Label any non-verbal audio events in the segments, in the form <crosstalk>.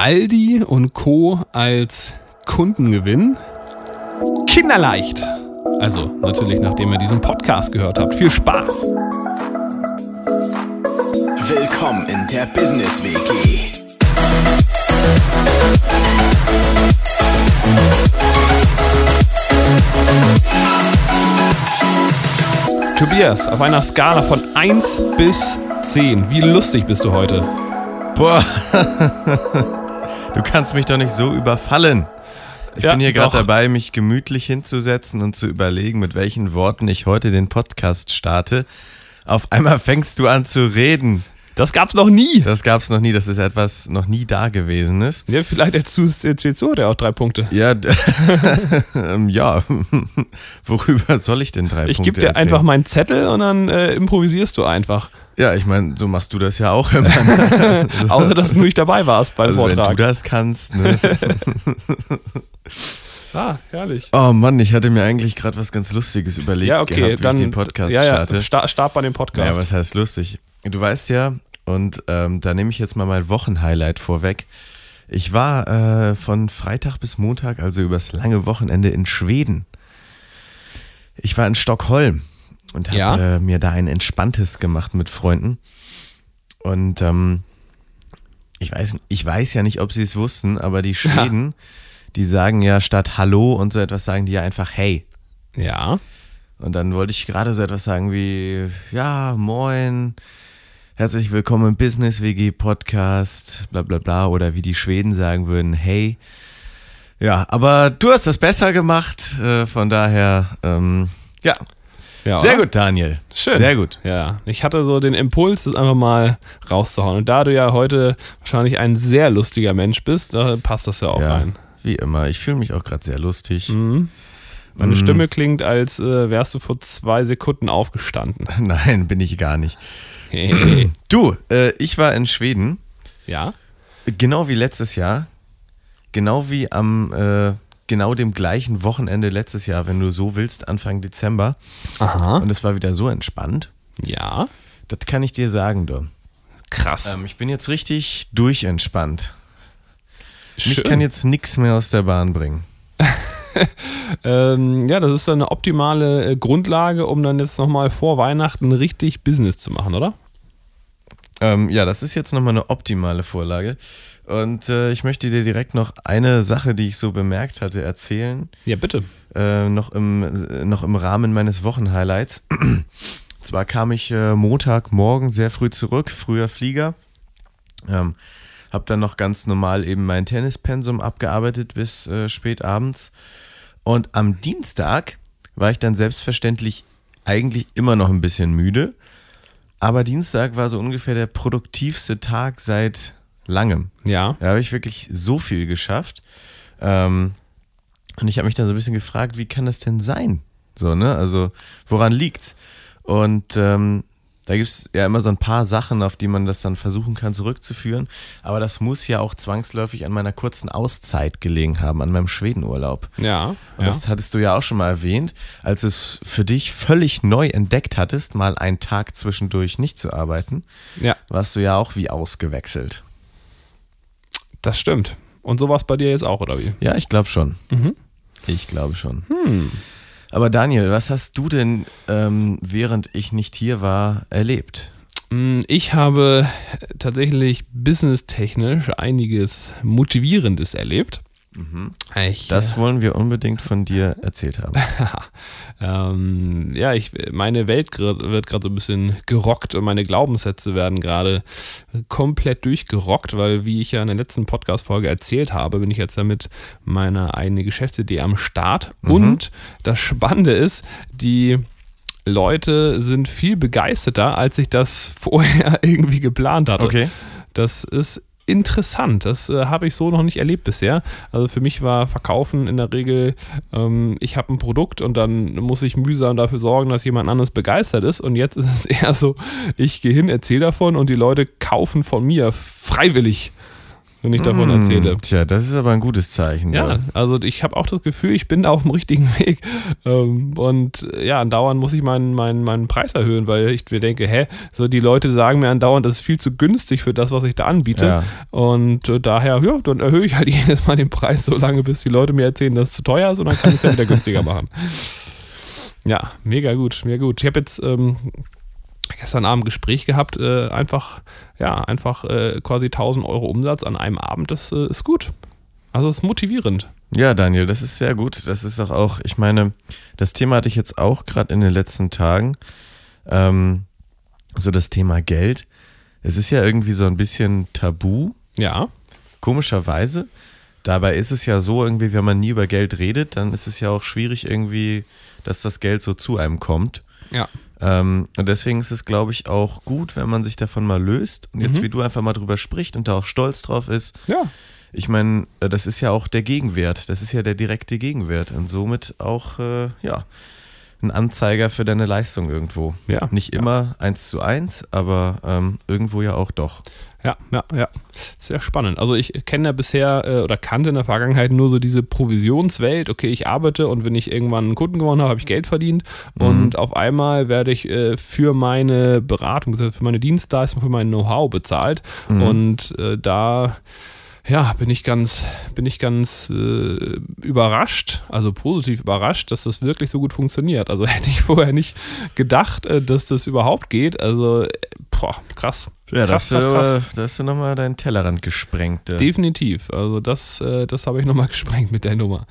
Aldi und Co. als Kundengewinn. Kinderleicht. Also natürlich, nachdem ihr diesen Podcast gehört habt. Viel Spaß. Willkommen in der Business WG. Tobias, auf einer Skala von 1 bis 10, wie lustig bist du heute? Boah, <laughs> du kannst mich doch nicht so überfallen. Ich Ja, bin hier gerade dabei, mich gemütlich hinzusetzen und zu überlegen, mit welchen Worten ich heute den Podcast starte. Auf einmal fängst du an zu reden. Das gab's noch nie. Das gab's noch nie, das ist etwas noch nie da gewesen ist. Ja, vielleicht erzählst du jetzt so, der auch drei Punkte. Ja, <laughs> ähm, ja. <laughs> Worüber soll ich denn drei Ich Punkte gebe dir erzählen? einfach meinen Zettel und dann äh, improvisierst du einfach. Ja, ich meine, so machst du das ja auch immer. ne? <laughs> Außer, dass du nicht dabei warst beim Also wenn du Vortrag. das kannst. Ne? <laughs> Ah, herrlich. Oh Mann, ich hatte mir eigentlich gerade was ganz Lustiges überlegt Ja, okay, gehabt, wie dann ich den Podcast ja, ja, starte. sta start bei dem Podcast. Ja, was heißt lustig? Du weißt ja, und ähm, da nehme ich jetzt mal mein Wochenhighlight vorweg. Ich war äh, von Freitag bis Montag, also übers lange Wochenende in Schweden. Ich war in Stockholm und habe Ja. äh, mir da ein entspanntes gemacht mit Freunden. Und ähm, ich, weiß, ich weiß ja nicht, ob sie es wussten, aber die <laughs> Schweden, die sagen ja statt Hallo und so etwas, sagen die ja einfach Hey. ja. Und dann wollte ich gerade so etwas sagen wie, ja, moin, herzlich willkommen im Business WG Podcast, bla bla bla, oder wie die Schweden sagen würden, hey. Ja, aber du hast das besser gemacht, äh, von daher, ähm, ja, ja sehr oder? gut, Daniel. Schön. Sehr gut. Ja, ich hatte so den Impuls, das einfach mal rauszuhauen. Und da du ja heute wahrscheinlich ein sehr lustiger Mensch bist, da passt das ja auch Ja, rein. wie immer. Ich fühle mich auch gerade sehr lustig. Mhm. Meine Mm. Stimme klingt, als äh, wärst du vor zwei Sekunden aufgestanden. <laughs> Nein, bin ich gar nicht. Hey. <clears throat> Du, äh, ich war in Schweden. ja? Genau wie letztes Jahr, genau wie am äh, genau dem gleichen Wochenende letztes Jahr, wenn du so willst, Anfang Dezember. Aha. Und es war wieder so entspannt. Ja. Das kann ich dir sagen, du. Krass. Ähm, ich bin jetzt richtig durchentspannt. Mich Schön. kann jetzt nichts mehr aus der Bahn bringen. <laughs> Ähm, ja, das ist dann eine optimale äh, Grundlage, um dann jetzt nochmal vor Weihnachten richtig Business zu machen, oder? Ähm, ja, das ist jetzt nochmal eine optimale Vorlage. Und äh, ich möchte dir direkt noch eine Sache, die ich so bemerkt hatte, erzählen. Ja, bitte. äh, noch, im, noch im Rahmen meines Wochenhighlights. <clears throat> Zwar kam ich äh, Montagmorgen sehr früh zurück, früher Flieger. Ähm, hab dann noch ganz normal eben mein Tennispensum abgearbeitet bis äh, spät abends. Und am Dienstag war ich dann selbstverständlich eigentlich immer noch ein bisschen müde. Aber Dienstag war so ungefähr der produktivste Tag seit langem. Ja. Da habe ich wirklich so viel geschafft. Ähm, und ich habe mich dann so ein bisschen gefragt, wie kann das denn sein? So, ne? Also, woran liegt's? Und ähm, da gibt es ja immer so ein paar Sachen, auf die man das dann versuchen kann zurückzuführen. Aber das muss ja auch zwangsläufig an meiner kurzen Auszeit gelegen haben, an meinem Schwedenurlaub. Ja. Und ja. das hattest du ja auch schon mal erwähnt, als du es für dich völlig neu entdeckt hattest, mal einen Tag zwischendurch nicht zu arbeiten, ja, warst du ja auch wie ausgewechselt. Das stimmt. Und sowas bei dir jetzt auch, oder wie? Ja, ich glaube schon. Mhm. Ich glaube schon. Hm. Aber Daniel, was hast du denn, ähm, während ich nicht hier war, erlebt? Mm, Ich habe tatsächlich businesstechnisch einiges Motivierendes erlebt. Ich, Das wollen wir unbedingt von dir erzählt haben. <laughs> ähm, ja, ich, meine Welt wird gerade so ein bisschen gerockt und meine Glaubenssätze werden gerade komplett durchgerockt, weil, wie ich ja in der letzten Podcast-Folge erzählt habe, bin ich jetzt ja mit meiner eigenen Geschäftsidee am Start. Und das Spannende ist, die Leute sind viel begeisterter, als ich das <laughs> vorher irgendwie geplant hatte. Okay. Das ist interessant. Das äh, habe ich so noch nicht erlebt bisher. Also für mich war Verkaufen in der Regel, ähm, ich habe ein Produkt und dann muss ich mühsam dafür sorgen, dass jemand anderes begeistert ist. Und jetzt ist es <laughs> eher so, ich gehe hin, erzähle davon und die Leute kaufen von mir freiwillig. Wenn ich davon Hm, erzähle. Tja, das ist aber ein gutes Zeichen. Ja, ja. also ich habe auch das Gefühl, ich bin da auf dem richtigen <laughs> Weg. Ähm, und ja, andauernd muss ich meinen, meinen, meinen Preis erhöhen, weil ich mir denke, hä, so die Leute sagen mir andauernd, das ist viel zu günstig für das, was ich da anbiete. Ja. Und äh, daher, ja, dann erhöhe ich halt <laughs> jedes Mal den Preis so lange, bis die Leute mir erzählen, dass es zu teuer ist und dann kann ich es ja wieder günstiger machen. <laughs> Ja, mega gut, mega gut. Ich habe jetzt ähm, gestern Abend ein Gespräch gehabt, äh, einfach, ja, einfach äh, quasi 1000 Euro Umsatz an einem Abend, das äh, ist gut. Also ist motivierend. Ja, Daniel, das ist sehr gut. Das ist doch auch, ich meine, das Thema hatte ich jetzt auch gerade in den letzten Tagen. Ähm, so das Thema Geld. Es ist ja irgendwie so ein bisschen tabu, Ja, komischerweise. Dabei ist es ja so, irgendwie, wenn man nie über Geld redet, dann ist es ja auch schwierig irgendwie, dass das Geld so zu einem kommt. ja. Ähm, und deswegen ist es, glaube ich, auch gut, wenn man sich davon mal löst und jetzt Mhm. wie du einfach mal drüber spricht und da auch stolz drauf ist. Ja, Ich meine, äh, das ist ja auch der Gegenwert. Das ist ja der direkte Gegenwert und somit auch, äh, ja, ein Anzeiger für deine Leistung irgendwo. Ja. Nicht immer eins zu eins, aber ähm, irgendwo ja auch doch. Ja, ja, ja. Sehr spannend. Also ich kenne ja bisher äh, oder kannte in der Vergangenheit nur so diese Provisionswelt. Okay, ich arbeite und wenn ich irgendwann einen Kunden gewonnen habe, habe ich Geld verdient. Und auf einmal werde ich äh, für meine Beratung, für meine Dienstleistung, für mein Know-how bezahlt. Und äh, da ja, bin ich ganz, bin ich ganz äh, überrascht, also positiv überrascht, dass das wirklich so gut funktioniert. Also <laughs> hätte ich vorher nicht gedacht, äh, dass das überhaupt geht. Also, äh, boah, krass. Ja, krass, das, krass, krass. da hast du nochmal deinen Tellerrand gesprengt. äh. Definitiv. Also das, äh, das habe ich nochmal <laughs> gesprengt mit der Nummer.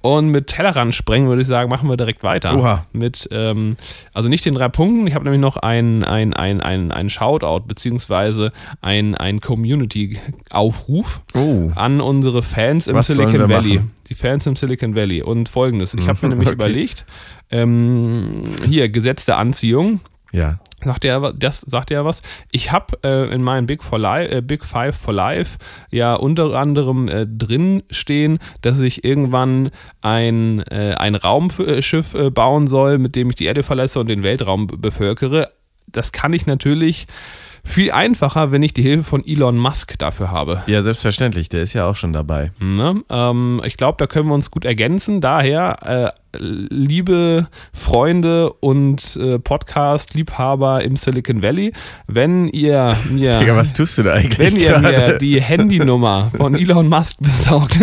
Und mit Tellerrand sprengen würde ich sagen, machen wir direkt weiter. Oha. Mit, ähm, also nicht den drei Punkten, ich habe nämlich noch ein, ein, ein, ein, ein Shoutout, beziehungsweise ein, ein Community-Aufruf Oh. an unsere Fans im Was Silicon Valley. machen? Die Fans im Silicon Valley. Und folgendes, ich habe mir <laughs> nämlich Okay. überlegt, ähm, hier, Gesetz der Anziehung, Ja. Sagt er, das sagt er was? Ich habe äh, in meinem Big, for Life, äh, Big Five for Life ja unter anderem äh, drin stehen, dass ich irgendwann ein, äh, ein Raumschiff äh, bauen soll, mit dem ich die Erde verlasse und den Weltraum be- bevölkere. Das kann ich natürlich viel einfacher, wenn ich die Hilfe von Elon Musk dafür habe. Ja, selbstverständlich. Der ist ja auch schon dabei. Ne? Ähm, ich glaube, da können wir uns gut ergänzen. Daher, äh, liebe Freunde und äh, Podcast-Liebhaber im Silicon Valley, wenn ihr mir, Digga, was tust du da eigentlich wenn ihr mir gerade? die Handynummer von Elon Musk besorgt, <laughs>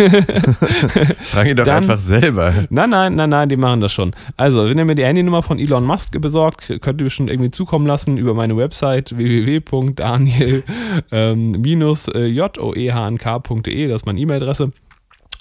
Frag ihn doch dann- einfach selber. Nein, nein, nein, nein, die machen das schon. Also, wenn ihr mir die Handynummer von Elon Musk besorgt, könnt ihr mir schon irgendwie zukommen lassen über meine Website www.daniel-joehnk.de, das ist meine E-Mail-Adresse.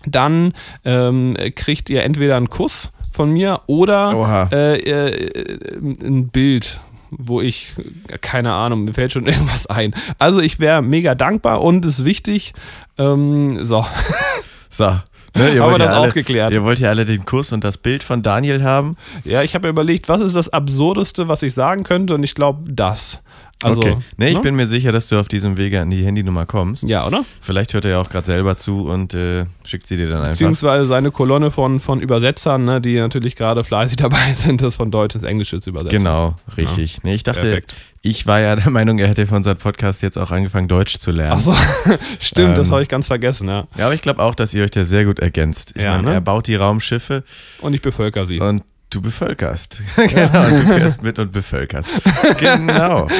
Dann ähm, kriegt ihr entweder einen Kuss von mir oder äh, äh, ein Bild wo ich, keine Ahnung, mir fällt schon <laughs> irgendwas ein. Also ich wäre mega dankbar und es ist wichtig, ähm, so, <laughs> So. Ne, ihr Haben wir ja das alle, auch geklärt. Ihr wollt ja alle den Kuss und das Bild von Daniel haben. Ja, ich habe mir überlegt, was ist das Absurdeste, was ich sagen könnte und ich glaube das. Also, okay. Nee, ich ne? bin mir sicher, dass du auf diesem Wege an die Handynummer kommst. Ja, oder? Vielleicht hört er ja auch gerade selber zu und äh, schickt sie dir dann einfach. Beziehungsweise seine Kolonne von, von Übersetzern, ne, die natürlich gerade fleißig <laughs> dabei sind, das von Deutsch ins Englische zu übersetzen. Genau, richtig. Nee, ich dachte, Perfekt. ich war ja der Meinung, er hätte für unseren Podcast jetzt auch angefangen, Deutsch zu lernen. Achso, <laughs> stimmt, das Ähm. habe ich ganz vergessen, ja. Ja, aber ich glaube auch, dass ihr euch da sehr gut ergänzt. Ich Ja, meine, ne? er baut die Raumschiffe Und ich bevölker sie. und du bevölkerst. <laughs> genau, du fährst mit und bevölkerst. genau. <laughs>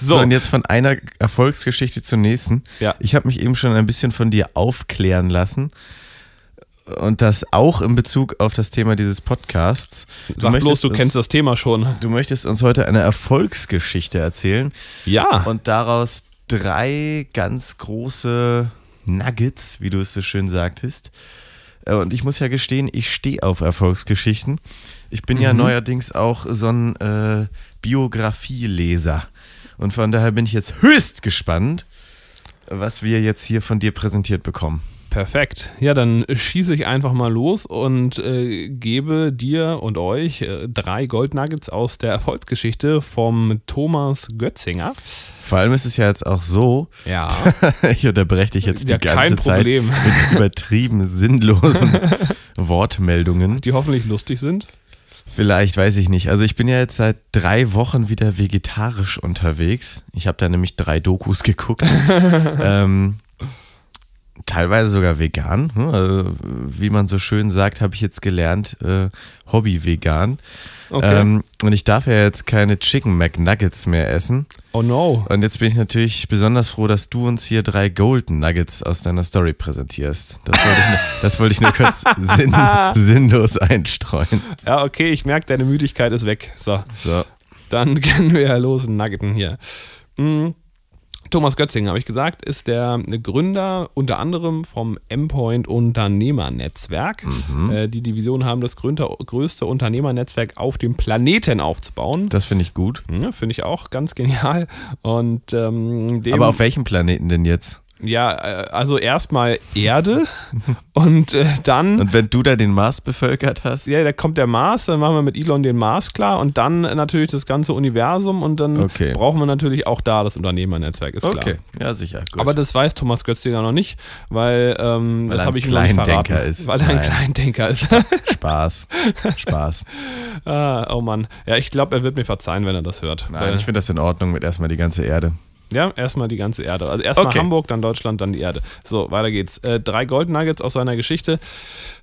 So. So, und jetzt von einer Erfolgsgeschichte zur nächsten. Ja. Ich habe mich eben schon ein bisschen von dir aufklären lassen. Und das auch in Bezug auf das Thema dieses Podcasts. Du sag bloß, du uns, kennst das Thema schon. Du möchtest uns heute eine Erfolgsgeschichte erzählen Ja, und daraus drei ganz große Nuggets, wie du es so schön sagtest. Äh, Und ich muss ja gestehen, ich stehe auf Erfolgsgeschichten. Ich bin ja neuerdings auch so ein äh, Biografieleser. Und von daher bin ich jetzt höchst gespannt, was wir jetzt hier von dir präsentiert bekommen. Perfekt. Ja, dann schieße ich einfach mal los und äh, gebe dir und euch äh, drei Goldnuggets aus der Erfolgsgeschichte vom Thomas Götzinger. Vor allem ist es ja jetzt auch so, Ja, <laughs> ich unterbreche dich jetzt die ja ganze kein Zeit mit übertrieben sinnlosen <laughs> Wortmeldungen. Die hoffentlich lustig sind. Vielleicht, weiß ich nicht. Also ich bin ja jetzt seit drei Wochen wieder vegetarisch unterwegs. Ich habe da nämlich drei Dokus geguckt. <laughs> ähm, teilweise sogar vegan. hm, Also, wie man so schön sagt, habe ich jetzt gelernt, äh, Hobby-vegan. Okay. Ähm, und ich darf ja jetzt keine Chicken McNuggets mehr essen. oh no. Und jetzt bin ich natürlich besonders froh, dass du uns hier drei Golden Nuggets aus deiner Story präsentierst. Das wollte ich nur, das wollte ich nur kurz <laughs> sinn, sinnlos einstreuen. Ja, okay, ich merke, deine Müdigkeit ist weg. So, So. dann können wir ja los Nuggeten hier. Mm. Thomas Götzing, habe ich gesagt, ist der Gründer unter anderem vom M-Point Unternehmernetzwerk. Äh, die Division haben das größte, größte Unternehmernetzwerk auf dem Planeten aufzubauen. Das finde ich gut. Ja, Finde ich auch ganz genial. Und ähm, Aber auf welchem Planeten denn jetzt? Ja, äh, also erstmal Erde <laughs> und äh, dann Und wenn du da den Mars bevölkert hast? ja, da kommt der Mars, dann machen wir mit Elon den Mars klar und dann natürlich das ganze Universum und dann Okay. brauchen wir natürlich auch da das Unternehmernetzwerk, ist klar. Okay, ja sicher. Gut. Aber das weiß Thomas Götzinger noch nicht, weil, ähm, Weil das habe ich ihm noch nicht Kleindenker verraten. ist. Weil er ein. Kleindenker ist. <laughs> Spaß. Spaß. ah, oh Mann. Ja, ich glaube, er wird mir verzeihen, wenn er das hört. Nein, ich finde das in Ordnung mit erstmal die ganze Erde. Ja, erstmal die ganze Erde. Also erstmal Okay. Hamburg, dann Deutschland, dann die Erde. So, weiter geht's. Äh, drei Gold Nuggets aus seiner Geschichte.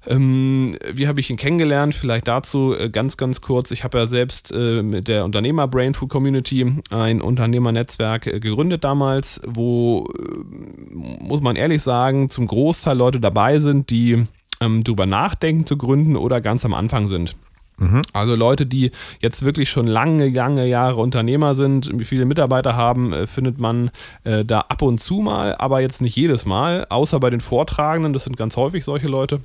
Ähm, wie habe ich ihn kennengelernt? Vielleicht dazu äh, ganz, ganz kurz. Ich habe ja selbst äh, mit der Unternehmer Brain Food Community ein Unternehmernetzwerk äh, gegründet damals, wo, äh, muss man ehrlich sagen, zum Großteil Leute dabei sind, die ähm, drüber nachdenken zu gründen oder ganz am Anfang sind. Also Leute, die jetzt wirklich schon lange, lange Jahre Unternehmer sind, viele Mitarbeiter haben, äh, findet man äh, da ab und zu mal, aber jetzt nicht jedes Mal, außer bei den Vortragenden, das sind ganz häufig solche Leute.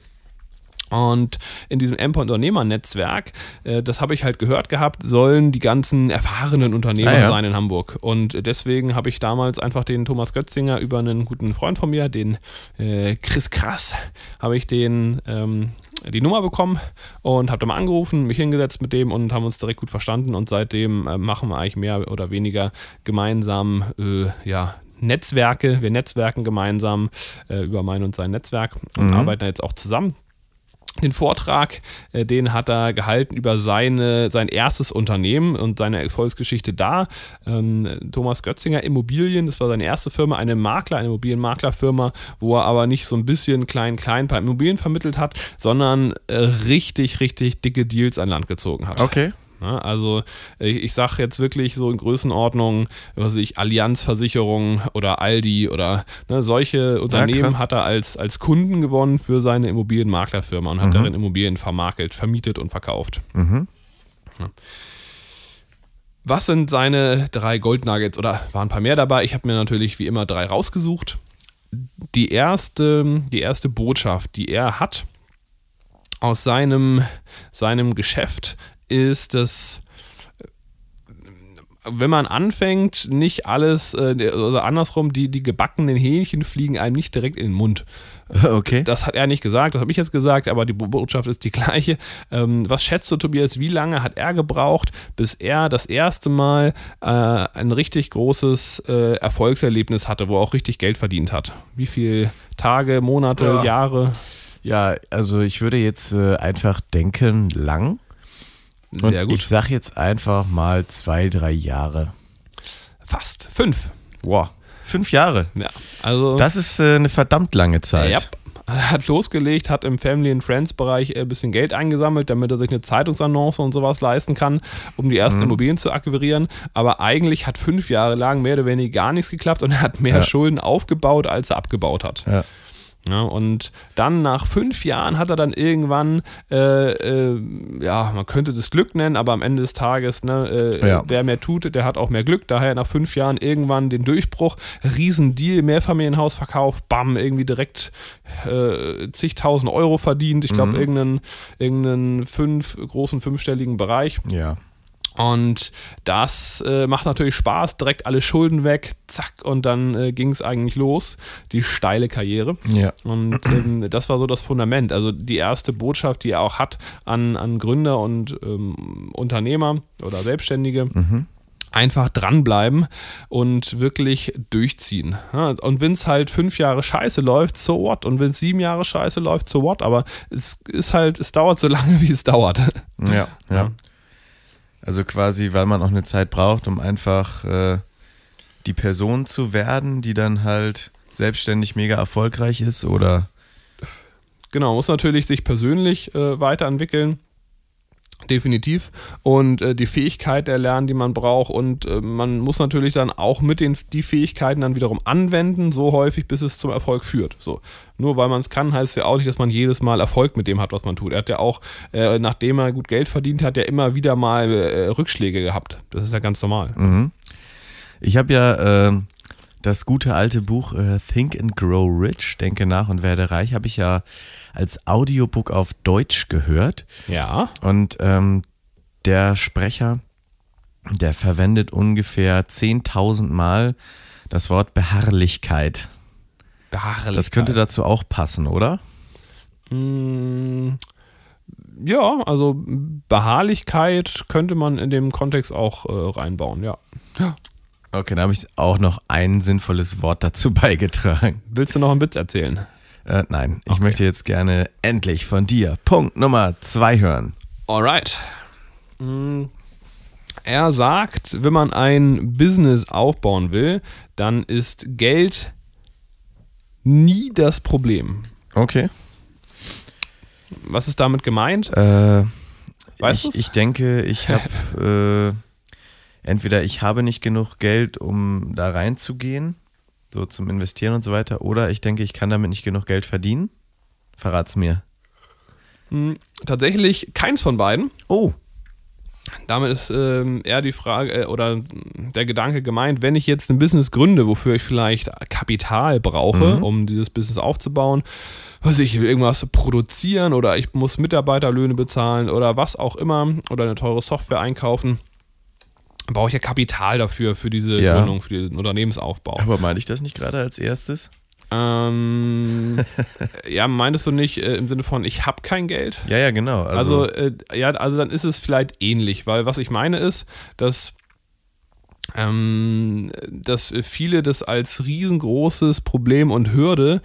Und in diesem Emper-Unternehmer-Netzwerk, äh, das habe ich halt gehört gehabt, sollen die ganzen erfahrenen Unternehmer Ah, ja. sein in Hamburg. Und deswegen habe ich damals einfach den Thomas Götzinger über einen guten Freund von mir, den äh, Chris Krass, habe ich den ähm, die Nummer bekommen und habe da mal angerufen, mich hingesetzt mit dem und haben uns direkt gut verstanden. Und seitdem äh, machen wir eigentlich mehr oder weniger gemeinsam äh, ja, Netzwerke. Wir netzwerken gemeinsam äh, über mein und sein Netzwerk und arbeiten jetzt auch zusammen. Den Vortrag, äh, den hat er gehalten über seine, sein erstes Unternehmen und seine Erfolgsgeschichte da. Ähm, Thomas Götzinger Immobilien, das war seine erste Firma, eine Makler, eine Immobilienmaklerfirma, wo er aber nicht so ein bisschen klein, klein paar Immobilien vermittelt hat, sondern äh, richtig, richtig dicke Deals an Land gezogen hat. Okay. Ja, also ich, ich sage jetzt wirklich so in Größenordnung, was ich, Allianz Versicherung oder Aldi oder ne, solche Unternehmen krass. hat er als, als Kunden gewonnen für seine Immobilienmaklerfirma und hat darin Immobilien vermakelt, vermietet und verkauft. Ja. Was sind seine drei Goldnuggets oder waren ein paar mehr dabei? Ich habe mir natürlich wie immer drei rausgesucht. Die erste, die erste Botschaft, die er hat aus seinem, seinem Geschäft, ist, dass wenn man anfängt, nicht alles, äh, oder andersrum, die, die gebackenen Hähnchen fliegen einem nicht direkt in den Mund. <laughs> Okay. Das hat er nicht gesagt, das habe ich jetzt gesagt, aber die Bo- Botschaft ist die gleiche. Ähm, was schätzt du, Tobias, wie lange hat er gebraucht, bis er das erste Mal äh, ein richtig großes äh, Erfolgserlebnis hatte, wo er auch richtig Geld verdient hat? Wie viele Tage, Monate, Ja. Jahre? Ja, also ich würde jetzt äh, einfach denken, lang. Und Sehr gut. ich sag jetzt einfach mal zwei, drei Jahre. Fast. Fünf. Wow. Fünf Jahre. Ja, also. Das ist äh, eine verdammt lange Zeit. Ja, er hat losgelegt, hat im Family and Friends Bereich ein bisschen Geld eingesammelt, damit er sich eine Zeitungsannonce und sowas leisten kann, um die ersten Immobilien zu akquirieren. Aber eigentlich hat fünf Jahre lang mehr oder weniger gar nichts geklappt und er hat mehr Ja. Schulden aufgebaut, als er abgebaut hat. Ja. Ja, und dann nach fünf Jahren hat er dann irgendwann, äh, äh, ja, man könnte das Glück nennen, aber am Ende des Tages, ne, äh, Ja. wer mehr tut, der hat auch mehr Glück. Daher nach fünf Jahren irgendwann den Durchbruch, Riesendeal, Mehrfamilienhaus verkauft, bam, irgendwie direkt äh, zigtausend Euro verdient. Ich glaube, irgendeinen, irgendeinen fünf, großen fünfstelligen Bereich. Ja. Und das äh, macht natürlich Spaß, direkt alle Schulden weg, zack, und dann äh, ging es eigentlich los, die steile Karriere. Ja. Und ähm, das war so das Fundament. Also die erste Botschaft, die er auch hat an, an Gründer und ähm, Unternehmer oder Selbstständige. einfach dranbleiben und wirklich durchziehen. Und wenn es halt fünf Jahre scheiße läuft, so what? Und wenn es sieben Jahre scheiße läuft, so what? Aber es ist halt, es dauert so <laughs> lange, wie es dauert. Ja, ja. Also quasi, weil man auch eine Zeit braucht, um einfach äh, die Person zu werden, die dann halt selbstständig mega erfolgreich ist oder Genau, muss natürlich sich persönlich äh, weiterentwickeln. Definitiv. Und äh, die Fähigkeit erlernen, die man braucht. Und äh, man muss natürlich dann auch mit den die Fähigkeiten dann wiederum anwenden, so häufig, bis es zum Erfolg führt. So. Nur weil man es kann, heißt es ja auch nicht, dass man jedes Mal Erfolg mit dem hat, was man tut. Er hat ja auch, äh, nachdem er gut Geld verdient hat, ja immer wieder mal äh, Rückschläge gehabt. Das ist ja ganz normal. Mhm. Ich habe ja äh, das gute alte Buch äh, Think and Grow Rich, Denke nach und werde reich, habe ich ja als Audiobook auf Deutsch gehört. Ja. Und ähm, der Sprecher, der verwendet ungefähr 10.000 Mal das Wort Beharrlichkeit. Beharrlichkeit. Das könnte dazu auch passen, oder? Mm, Ja, also Beharrlichkeit könnte man in dem Kontext auch äh, reinbauen, ja. Okay, dann habe ich auch noch ein sinnvolles Wort dazu <laughs> beigetragen. Willst du noch einen Witz erzählen? Äh, nein, ich Okay. möchte jetzt gerne endlich von dir Punkt Nummer zwei hören. Alright. Mm, Er sagt, wenn man ein Business aufbauen will, dann ist Geld nie das Problem. Okay. Was ist damit gemeint? Äh, Weißt ich, du's? ich denke, ich habe <laughs> äh, entweder ich habe nicht genug Geld, um da reinzugehen, so zum Investieren und so weiter, oder ich denke, ich kann damit nicht genug Geld verdienen. Verrat's mir. Mm, Tatsächlich keins von beiden. Oh. Damit ist ähm, eher die Frage äh, oder der Gedanke gemeint, wenn ich jetzt ein Business gründe, wofür ich vielleicht Kapital brauche, Mhm. um dieses Business aufzubauen, ich, ich will irgendwas produzieren oder ich muss Mitarbeiterlöhne bezahlen oder was auch immer oder eine teure Software einkaufen, brauche ich ja Kapital dafür, für diese Ja. Gründung, für diesen Unternehmensaufbau. Aber meine ich das nicht gerade als erstes? Ähm, <laughs> ja, meintest du nicht äh, im Sinne von, ich habe kein Geld? Ja, ja, genau. Also, Also, äh, ja, also dann ist es vielleicht ähnlich, weil was ich meine ist, dass, ähm, dass viele das als riesengroßes Problem und Hürde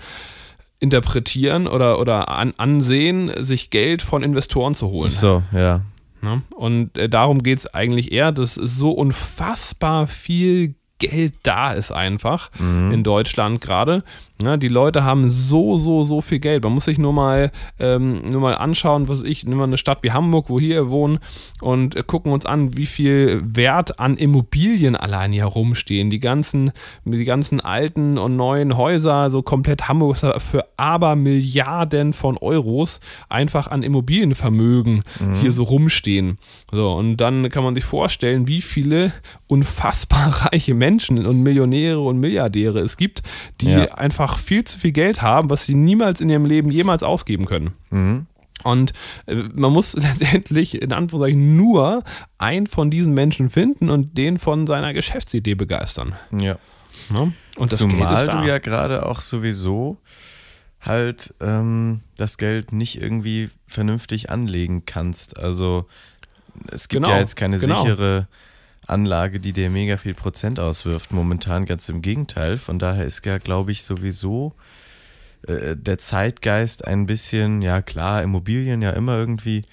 interpretieren oder, oder an, ansehen, sich Geld von Investoren zu holen. so, ja. Ne? Und äh, darum geht es eigentlich eher, dass so unfassbar viel Geld da ist einfach in Deutschland gerade. Ne? Die Leute haben so, so, so viel Geld. Man muss sich nur mal, ähm, nur mal anschauen, was ich, nehmen wir eine Stadt wie Hamburg, wo hier wohnen und äh, gucken uns an, wie viel Wert an Immobilien allein hier rumstehen. Die ganzen, die ganzen alten und neuen Häuser, so komplett Hamburg ist für aber Milliarden von Euros einfach an Immobilienvermögen hier so rumstehen. So, und dann kann man sich vorstellen, wie viele unfassbar <laughs> reiche Menschen und Millionäre und Milliardäre es gibt, die Ja. einfach viel zu viel Geld haben, was sie niemals in ihrem Leben jemals ausgeben können. Mhm. Und äh, man muss <laughs> letztendlich in Anführungszeichen nur einen von diesen Menschen finden und den von seiner Geschäftsidee begeistern. Ja. Ne? Und das Zumal Geld ist da. du ja gerade auch sowieso halt ähm, das Geld nicht irgendwie vernünftig anlegen kannst. Also es gibt Genau, ja jetzt keine genau. sichere Anlage, die dir mega viel Prozent auswirft. Momentan ganz im Gegenteil. Von daher ist ja, glaube ich, sowieso äh, der Zeitgeist ein bisschen, ja klar, Immobilien ja immer irgendwie,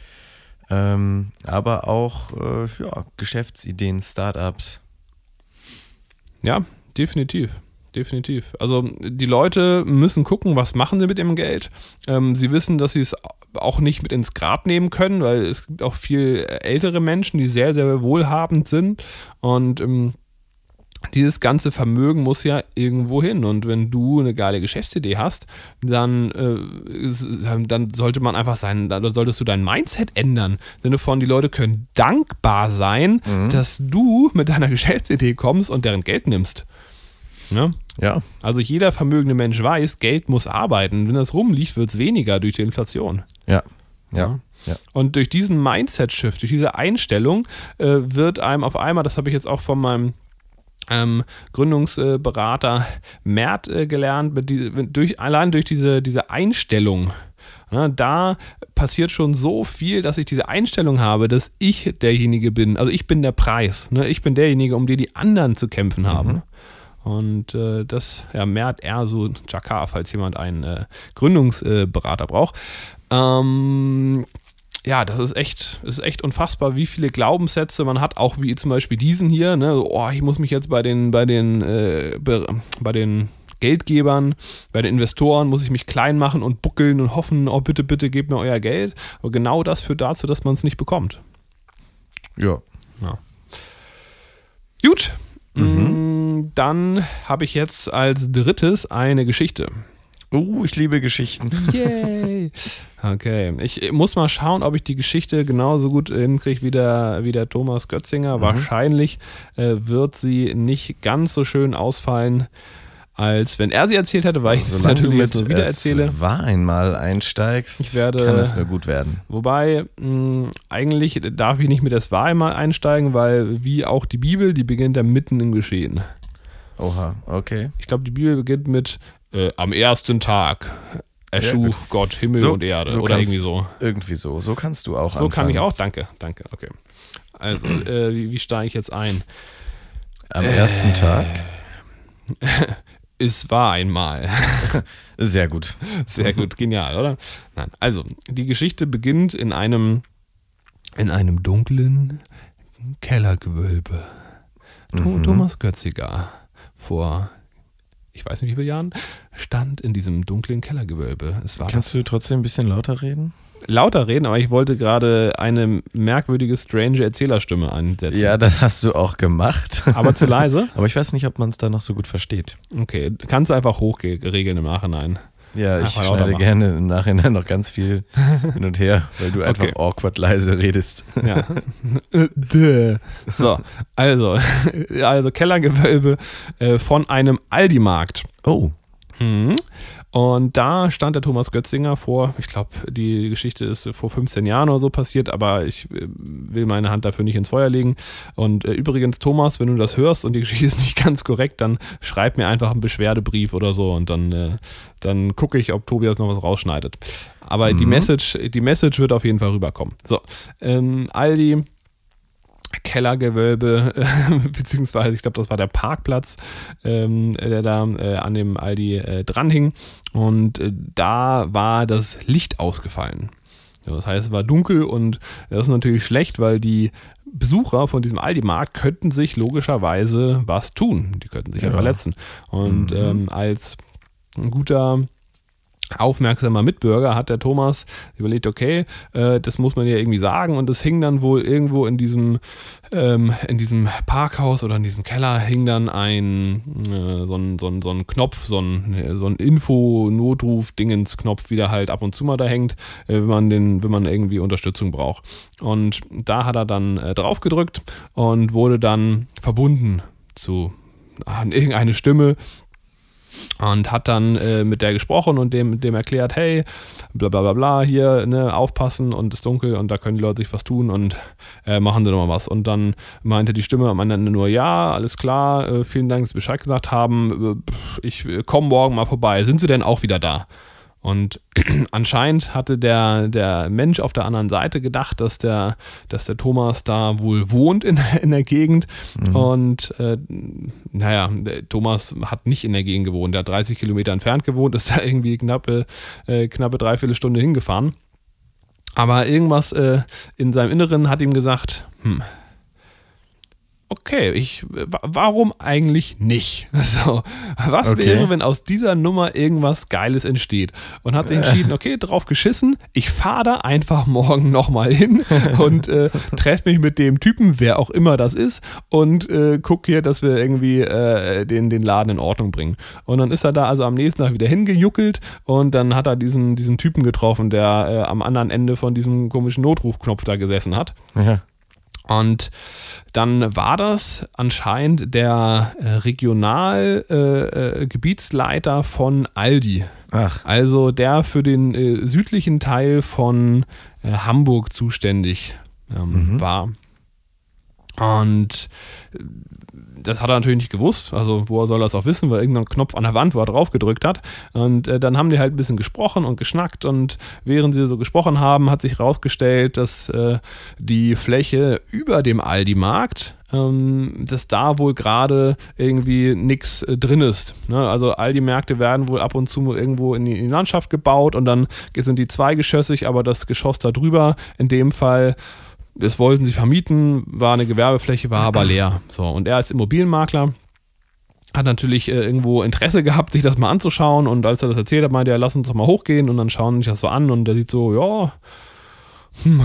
ähm, aber auch äh, ja, Geschäftsideen, Startups. Ja, definitiv. Definitiv. Also die Leute müssen gucken, was machen sie mit dem Geld. Ähm, sie wissen, dass sie es auch nicht mit ins Grab nehmen können, weil es gibt auch viel ältere Menschen, die sehr, sehr wohlhabend sind. Und ähm, dieses ganze Vermögen muss ja irgendwo hin. Und wenn du eine geile Geschäftsidee hast, dann, äh, dann sollte man einfach sein, dann solltest du dein Mindset ändern. Im Sinne von, die Leute können dankbar sein, dass du mit deiner Geschäftsidee kommst und deren Geld nimmst. Ne? Ja, Also jeder vermögende Mensch weiß, Geld muss arbeiten. Wenn das rumliegt, wird es weniger durch die Inflation. Ja, ja, ja. Und durch diesen Mindset-Shift, durch diese Einstellung, äh, wird einem auf einmal, das habe ich jetzt auch von meinem ähm, Gründungsberater Mert äh, gelernt, durch, allein durch diese, diese Einstellung Ne, da passiert schon so viel, dass ich diese Einstellung habe, dass ich derjenige bin. Also ich bin der Preis. Ne? Ich bin derjenige, um den die anderen zu kämpfen haben. Und äh, das ja, mehrt er so Jakar, falls jemand einen äh, Gründungsberater braucht. Ähm, ja, das ist echt, ist echt unfassbar, wie viele Glaubenssätze man hat, auch wie zum Beispiel diesen hier, ne? Oh, ich muss mich jetzt bei den, bei den, äh, bei den Geldgebern, bei den Investoren muss ich mich klein machen und buckeln und hoffen, oh bitte, bitte gebt mir euer Geld. Aber genau das führt dazu, dass man es nicht bekommt. Ja. ja. Gut. Mhm. Dann habe ich jetzt als drittes eine Geschichte. Uh, ich liebe Geschichten. Yay. <laughs> Okay, ich muss mal schauen, ob ich die Geschichte genauso gut hinkriege wie der, wie der Thomas Götzinger. Mhm. Wahrscheinlich äh, wird sie nicht ganz so schön ausfallen, als wenn er sie erzählt hätte, weil ich es natürlich jetzt nur wieder erzähle. Es war einmal einsteigst, ich werde, kann es nur gut werden. Wobei, mh, eigentlich darf ich nicht mit es war einmal einsteigen, weil wie auch die Bibel, die beginnt ja mitten im Geschehen. Oha, okay. Ich glaube, die Bibel beginnt mit äh, am ersten Tag erschuf ja, Gott Himmel so, und Erde so oder irgendwie so. Irgendwie so. So kannst du auch So anfangen. kann ich auch, danke, danke, okay. Also, <clears throat> äh, wie, wie steige ich jetzt ein? Am äh, ersten Tag? <laughs> es war einmal. <laughs> Sehr gut. Sehr gut, genial, oder? Nein, also, die Geschichte beginnt in einem, in einem dunklen Kellergewölbe. Mhm. Thomas Götziger vor ich weiß nicht wie viele Jahren, stand in diesem dunklen Kellergewölbe. Es war Kannst du trotzdem ein bisschen lauter reden? Lauter reden, aber ich wollte gerade eine merkwürdige, strange Erzählerstimme einsetzen. Ja, das hast du auch gemacht. Aber zu leise? <laughs> aber ich weiß nicht, ob man es da noch so gut versteht. Okay, kannst du einfach hochregeln im Nachhinein. Ja, ich Ach, schneide gerne im Nachhinein noch ganz viel <laughs> hin und her, weil du einfach okay. awkward leise redest. Ja. <laughs> so, also, <laughs> also Kellergewölbe äh, von einem Aldi-Markt. Oh. Hm. Und da stand der Thomas Götzinger vor, ich glaube, die Geschichte ist vor 15 Jahren oder so passiert, aber ich äh, will meine Hand dafür nicht ins Feuer legen. Und äh, übrigens, Thomas, wenn du das hörst und die Geschichte ist <laughs> nicht ganz korrekt, dann schreib mir einfach einen Beschwerdebrief oder so und dann, äh, dann gucke ich, ob Tobias noch was rausschneidet. Aber mhm. die, Message, die Message wird auf jeden Fall rüberkommen. So, ähm, Aldi Kellergewölbe, <laughs> beziehungsweise ich glaube, das war der Parkplatz, ähm, der da äh, an dem Aldi äh, dranhing. Und äh, da war das Licht ausgefallen. Ja, das heißt, es war dunkel und das ist natürlich schlecht, weil die Besucher von diesem Aldi-Markt könnten sich logischerweise was tun. Die könnten sich ja, ja verletzen. Und mhm. ähm, als ein guter aufmerksamer Mitbürger hat der Thomas überlegt, okay, äh, das muss man ja irgendwie sagen und es hing dann wohl irgendwo in diesem, ähm, in diesem Parkhaus oder in diesem Keller hing dann ein, äh, so, ein, so, ein, so ein Knopf, so ein, so ein Info-Notruf-Dingens-Knopf, wie der halt ab und zu mal da hängt, äh, wenn man den, wenn man irgendwie Unterstützung braucht. Und da hat er dann äh, drauf gedrückt und wurde dann verbunden zu an irgendeine Stimme, und hat dann äh, mit der gesprochen und dem, dem erklärt, hey, bla bla bla bla, hier, ne, aufpassen und es ist dunkel und da können die Leute sich was tun und äh, machen sie doch mal was. Und dann meinte die Stimme am Ende nur, ja, alles klar, äh, vielen Dank, dass Sie Bescheid gesagt haben, äh, ich äh, komme morgen mal vorbei. Sind Sie denn auch wieder da? Und <clears throat> anscheinend hatte der, der Mensch auf der anderen Seite gedacht, dass der, dass der Thomas da wohl wohnt in, <laughs> in der Gegend. Mhm. Und äh, naja, Thomas hat nicht in der Gegend gewohnt. Der hat 30 Kilometer entfernt gewohnt, <laughs> ist da irgendwie knappe, äh, knappe dreiviertel Stunde hingefahren. Aber irgendwas äh, in seinem Inneren hat ihm gesagt, hm, okay, ich, warum eigentlich nicht? <laughs> So, was okay. wäre, wenn aus dieser Nummer irgendwas Geiles entsteht? Und hat sich entschieden, okay, drauf geschissen, ich fahre da einfach morgen nochmal hin <laughs> und äh, treffe mich mit dem Typen, wer auch immer das ist, und äh, guck hier, dass wir irgendwie äh, den, den Laden in Ordnung bringen. Und dann ist er da also am nächsten Tag wieder hingejuckelt und dann hat er diesen, diesen Typen getroffen, der äh, am anderen Ende von diesem komischen Notrufknopf da gesessen hat. Ja. Und dann war das anscheinend der äh, Regionalgebietsleiter äh, äh, von Aldi. Ach. Also der für den äh, südlichen Teil von äh, Hamburg zuständig ähm, mhm. war. Und das hat er natürlich nicht gewusst. Also, woher soll er das auch wissen, weil irgendein Knopf an der Wand, wo er drauf gedrückt hat. Und äh, dann haben die halt ein bisschen gesprochen und geschnackt. Und während sie so gesprochen haben, hat sich herausgestellt, dass äh, die Fläche über dem Aldi-Markt ähm, dass da wohl gerade irgendwie nichts äh, drin ist. Ne? Also Aldi-Märkte werden wohl ab und zu irgendwo in die, in die Landschaft gebaut und dann sind die zweigeschossig, aber das Geschoss da drüber, in dem Fall das wollten sie vermieten, war eine Gewerbefläche, war aber leer. So, und er als Immobilienmakler hat natürlich äh, irgendwo Interesse gehabt, sich das mal anzuschauen. Und als er das erzählt hat, meinte er, lass uns doch mal hochgehen und dann schauen sich das so an. Und der sieht so, ja, hm,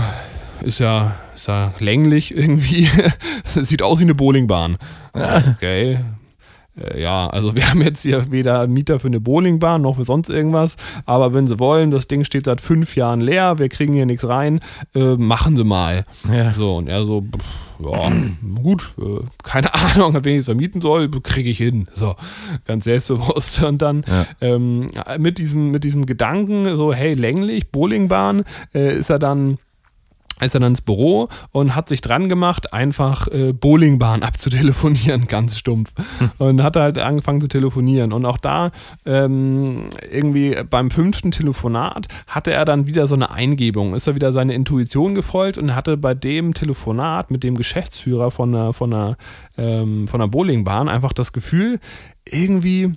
ist ja, ist ja länglich <laughs> irgendwie. sieht aus wie eine Bowlingbahn. Okay, äh, ja, also <laughs> wir haben jetzt hier weder Mieter für eine Bowlingbahn noch für sonst irgendwas, aber wenn sie wollen, das Ding steht seit fünf Jahren leer, wir kriegen hier nichts rein, äh, machen sie mal. Ja. So, und er so, pff, ja, <clears throat> gut, äh, keine <laughs> Ahnung, wen ich es vermieten soll, kriege ich hin. So, ganz selbstbewusst. <laughs> Und dann ja. ähm, mit, diesem, mit diesem Gedanken, so, hey, länglich, Bowlingbahn, äh, ist er dann ist er dann ins Büro und hat sich dran gemacht, einfach äh, Bowlingbahn <laughs> abzutelefonieren, ganz stumpf. Hm. Und hat halt angefangen zu telefonieren. Und auch da, ähm, irgendwie beim fünften Telefonat, hatte er dann wieder so eine Eingebung, ist er wieder seine Intuition gefolgt und hatte bei dem Telefonat mit dem Geschäftsführer von einer, von einer, ähm, von einer Bowlingbahn einfach das Gefühl, irgendwie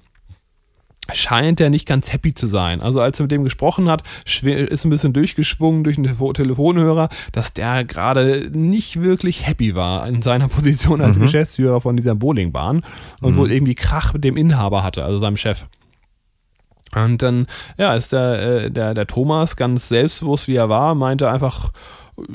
scheint er nicht ganz happy zu sein. Also als er mit dem gesprochen hat, ist ein bisschen durchgeschwungen durch den Telefonhörer, dass der gerade nicht wirklich happy war in seiner <laughs> Position als mhm. Geschäftsführer von dieser Bowlingbahn und mhm. wohl irgendwie Krach mit dem Inhaber hatte, also seinem Chef. Und dann, ja, ist der, äh, der, der Thomas ganz selbstbewusst, wie er war, meinte einfach,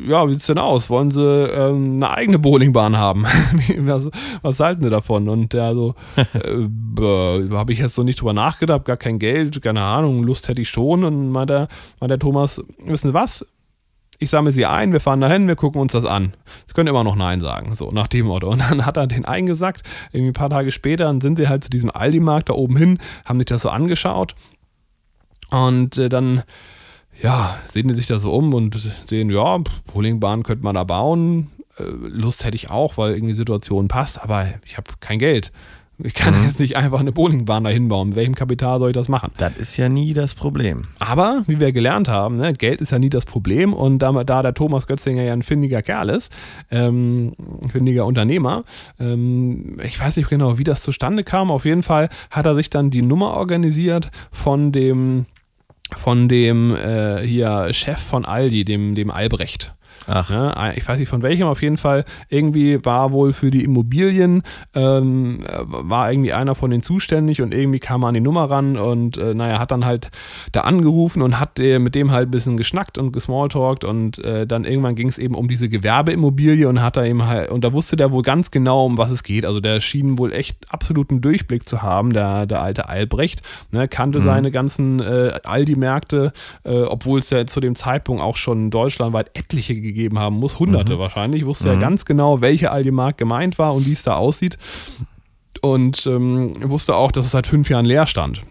ja, wie sieht's denn aus? Wollen sie ähm, eine eigene Bowlingbahn haben? <laughs> was, was halten sie davon? Und der so, <laughs> äh, habe ich jetzt so nicht drüber nachgedacht, gar kein Geld, keine Ahnung, Lust hätte ich schon. Und meint der, meint der Thomas, wissen Sie was? Ich sammle sie ein, wir fahren dahin, wir gucken uns das an. Sie können immer noch Nein sagen, so nach dem Motto. Und dann hat er den eingesackt. Irgendwie ein paar Tage später dann sind sie halt zu diesem Aldi-Markt da oben hin, haben sich das so angeschaut. Und äh, dann ja, sehen die sich da so um und sehen, ja, Bowlingbahn könnte man da bauen. Äh, Lust hätte ich auch, weil irgendwie die Situation passt, aber ich habe kein Geld. Ich kann mhm. jetzt nicht einfach eine Bowlingbahn da hinbauen. Mit welchem Kapital soll ich das machen? Das ist ja nie das Problem. Aber, wie wir gelernt haben, ne, Geld ist ja nie das Problem. Und da, da der Thomas Götzinger ja ein findiger Kerl ist, ähm, findiger Unternehmer, ähm, ich weiß nicht genau, wie das zustande kam. Auf jeden Fall hat er sich dann die Nummer organisiert von dem von dem äh, hier Chef von Aldi, dem, dem Albrecht. Ach. Ja, ich weiß nicht von welchem, auf jeden Fall. Irgendwie war wohl für die Immobilien, ähm, war irgendwie einer von denen zuständig und irgendwie kam er an die Nummer ran und äh, naja, hat dann halt da angerufen und hat äh, mit dem halt ein bisschen geschnackt und gesmalltalkt und äh, dann irgendwann ging es eben um diese Gewerbeimmobilie und hat er eben halt, und da wusste der wohl ganz genau, um was es geht. Also der schien wohl echt absoluten Durchblick zu haben, der, der alte Albrecht, ne, kannte mhm. seine ganzen äh, Aldi-Märkte, äh, obwohl es ja zu dem Zeitpunkt auch schon deutschlandweit etliche gegeben haben muss, hunderte mhm. wahrscheinlich. Ich wusste mhm. ja ganz genau, welche Aldi-Markt gemeint war und wie es da aussieht. Und ähm, wusste auch, dass es seit fünf Jahren leer stand.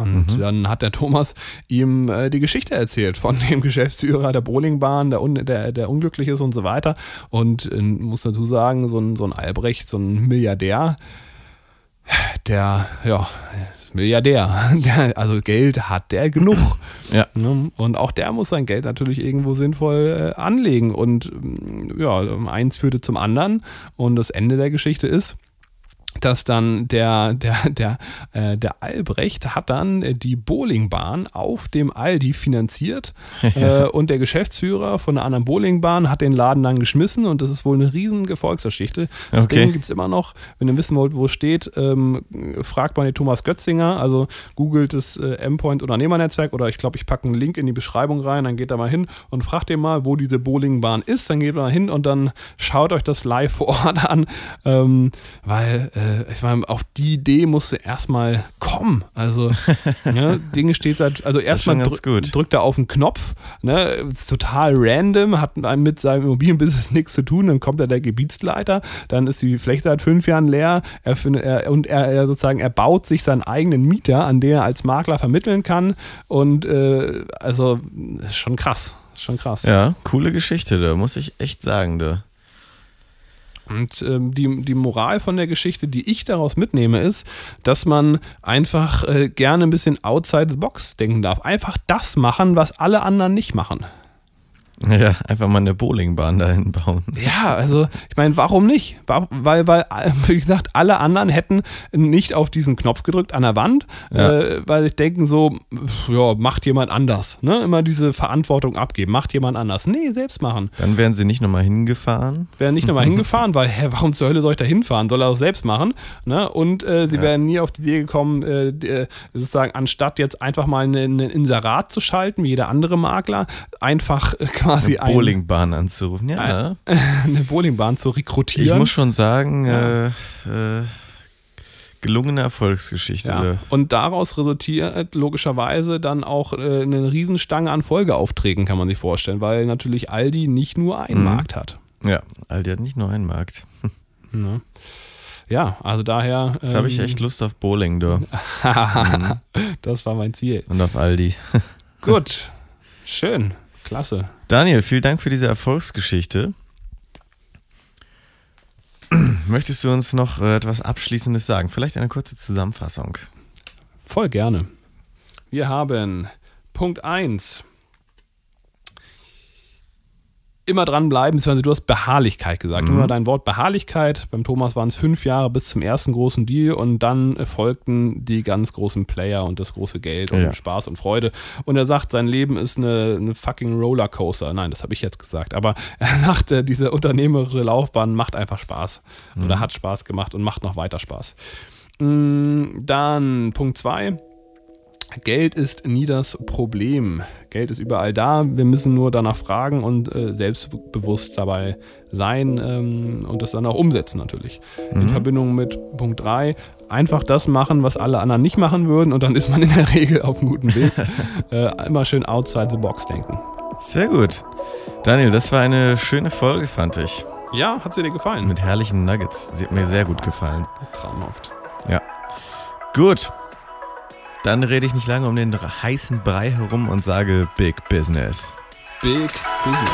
Und mhm. dann hat der Thomas ihm äh, die Geschichte erzählt von <laughs> dem Geschäftsführer der Bowlingbahn, der, un der, der unglücklich ist und so weiter. Und äh, muss dazu sagen, so ein, so ein Albrecht, so ein Milliardär, der, ja, Milliardär. <laughs> Der, also Geld hat der genug. <clears throat> Ja. Ne? Und auch der muss sein Geld natürlich irgendwo sinnvoll äh, anlegen. Und mm, ja, eins führte zum anderen. Und das Ende der Geschichte ist, dass dann der, der, der, äh, der Albrecht hat dann die Bowlingbahn auf dem Aldi finanziert <laughs> äh, und der Geschäftsführer von einer anderen Bowlingbahn hat den Laden dann geschmissen und das ist wohl eine riesige Erfolgsgeschichte. Das okay. Ding gibt es immer noch. Wenn ihr wissen wollt, wo es steht, ähm, fragt mal den Thomas Götzinger, also googelt das äh, M-Point Unternehmernetzwerk oder ich glaube, ich packe einen Link in die Beschreibung rein, dann geht da mal hin und fragt den mal, wo diese Bowlingbahn ist, dann geht mal hin und dann schaut euch das live vor Ort an, ähm, weil äh, äh, ich meine, auf die Idee musste erstmal kommen. Also, <laughs> ne, Dinge steht seit, also erstmal drü drückt er auf den Knopf, ne, ist total random, hat mit seinem Immobilienbusiness <laughs> nichts zu tun, dann kommt er der Gebietsleiter, dann ist die Fläche seit fünf Jahren leer er, er, und er, er, sozusagen, er baut sich seinen eigenen Mieter, an den er als Makler vermitteln kann und äh, also, schon krass, schon krass. Ja, coole Geschichte, da muss ich echt sagen, du. Und ähm, die, die Moral von der Geschichte, die ich daraus mitnehme, ist, dass man einfach äh, gerne ein bisschen outside the box denken darf. Einfach das machen, was alle anderen nicht machen. <laughs> Ja, einfach mal eine Bowlingbahn dahin bauen. Ja, also ich meine, warum nicht? Weil, weil, wie gesagt, alle anderen hätten nicht auf diesen Knopf gedrückt an der Wand, ja. äh, weil ich denken so, ja, macht jemand anders. Ne? Immer diese Verantwortung abgeben, macht jemand anders. Nee, selbst machen. Dann wären sie nicht nochmal hingefahren. Wären nicht nochmal <laughs> hingefahren, weil, hä, warum zur Hölle soll ich da hinfahren? Soll er auch selbst machen. Ne? Und äh, sie ja. wären nie auf die Idee gekommen, äh, äh sozusagen, anstatt jetzt einfach mal ein Inserat zu schalten, wie jeder andere Makler, einfach quasi eine Bowlingbahn ein, anzurufen. Ja. <laughs> Eine Bowlingbahn zu rekrutieren. Ich muss schon sagen, ja. äh, äh, gelungene Erfolgsgeschichte. Ja. Und daraus resultiert logischerweise dann auch äh, eine Riesenstange an Folgeaufträgen, kann man sich vorstellen, weil natürlich Aldi nicht nur einen mhm. Markt hat. Ja, Aldi hat nicht nur einen Markt. Ja. <laughs> Ja, also daher. Jetzt ähm, habe ich echt Lust auf Bowling, du. <laughs> mhm. Das war mein Ziel. Und auf Aldi. Gut, schön. Klasse. Daniel, vielen Dank für diese Erfolgsgeschichte. <clears throat> Möchtest du uns noch äh, etwas Abschließendes sagen? Vielleicht eine kurze Zusammenfassung. Voll gerne. Wir haben Punkt 1 immer dranbleiben, beziehungsweise du hast Beharrlichkeit gesagt. Mhm. Immer dein Wort Beharrlichkeit. Beim Thomas waren es fünf Jahre bis zum ersten großen Deal und dann folgten die ganz großen Player und das große Geld und ja. Spaß und Freude. Und er sagt, sein Leben ist eine, eine fucking Rollercoaster. Nein, das habe ich jetzt gesagt. Aber <laughs> er sagt, diese unternehmerische Laufbahn macht einfach Spaß. Mhm. Oder hat Spaß gemacht und macht noch weiter Spaß. Mm, dann Punkt zwei Geld ist nie das Problem. Geld ist überall da. Wir müssen nur danach fragen und äh, selbstbewusst dabei sein ähm, und das dann auch umsetzen natürlich. Mhm. In Verbindung mit Punkt 3, einfach das machen, was alle anderen nicht machen würden und dann ist man in der <laughs> Regel auf einem guten Weg. <laughs> äh, immer schön outside the box denken. Sehr gut. Daniel, das war eine schöne Folge, fand ich. Ja, hat sie dir gefallen? Mit herrlichen Nuggets. Sie hat mir sehr gut gefallen. Traumhaft. Ja. Gut. Dann rede ich nicht lange um den heißen Brei herum und sage Big Business. Big Business.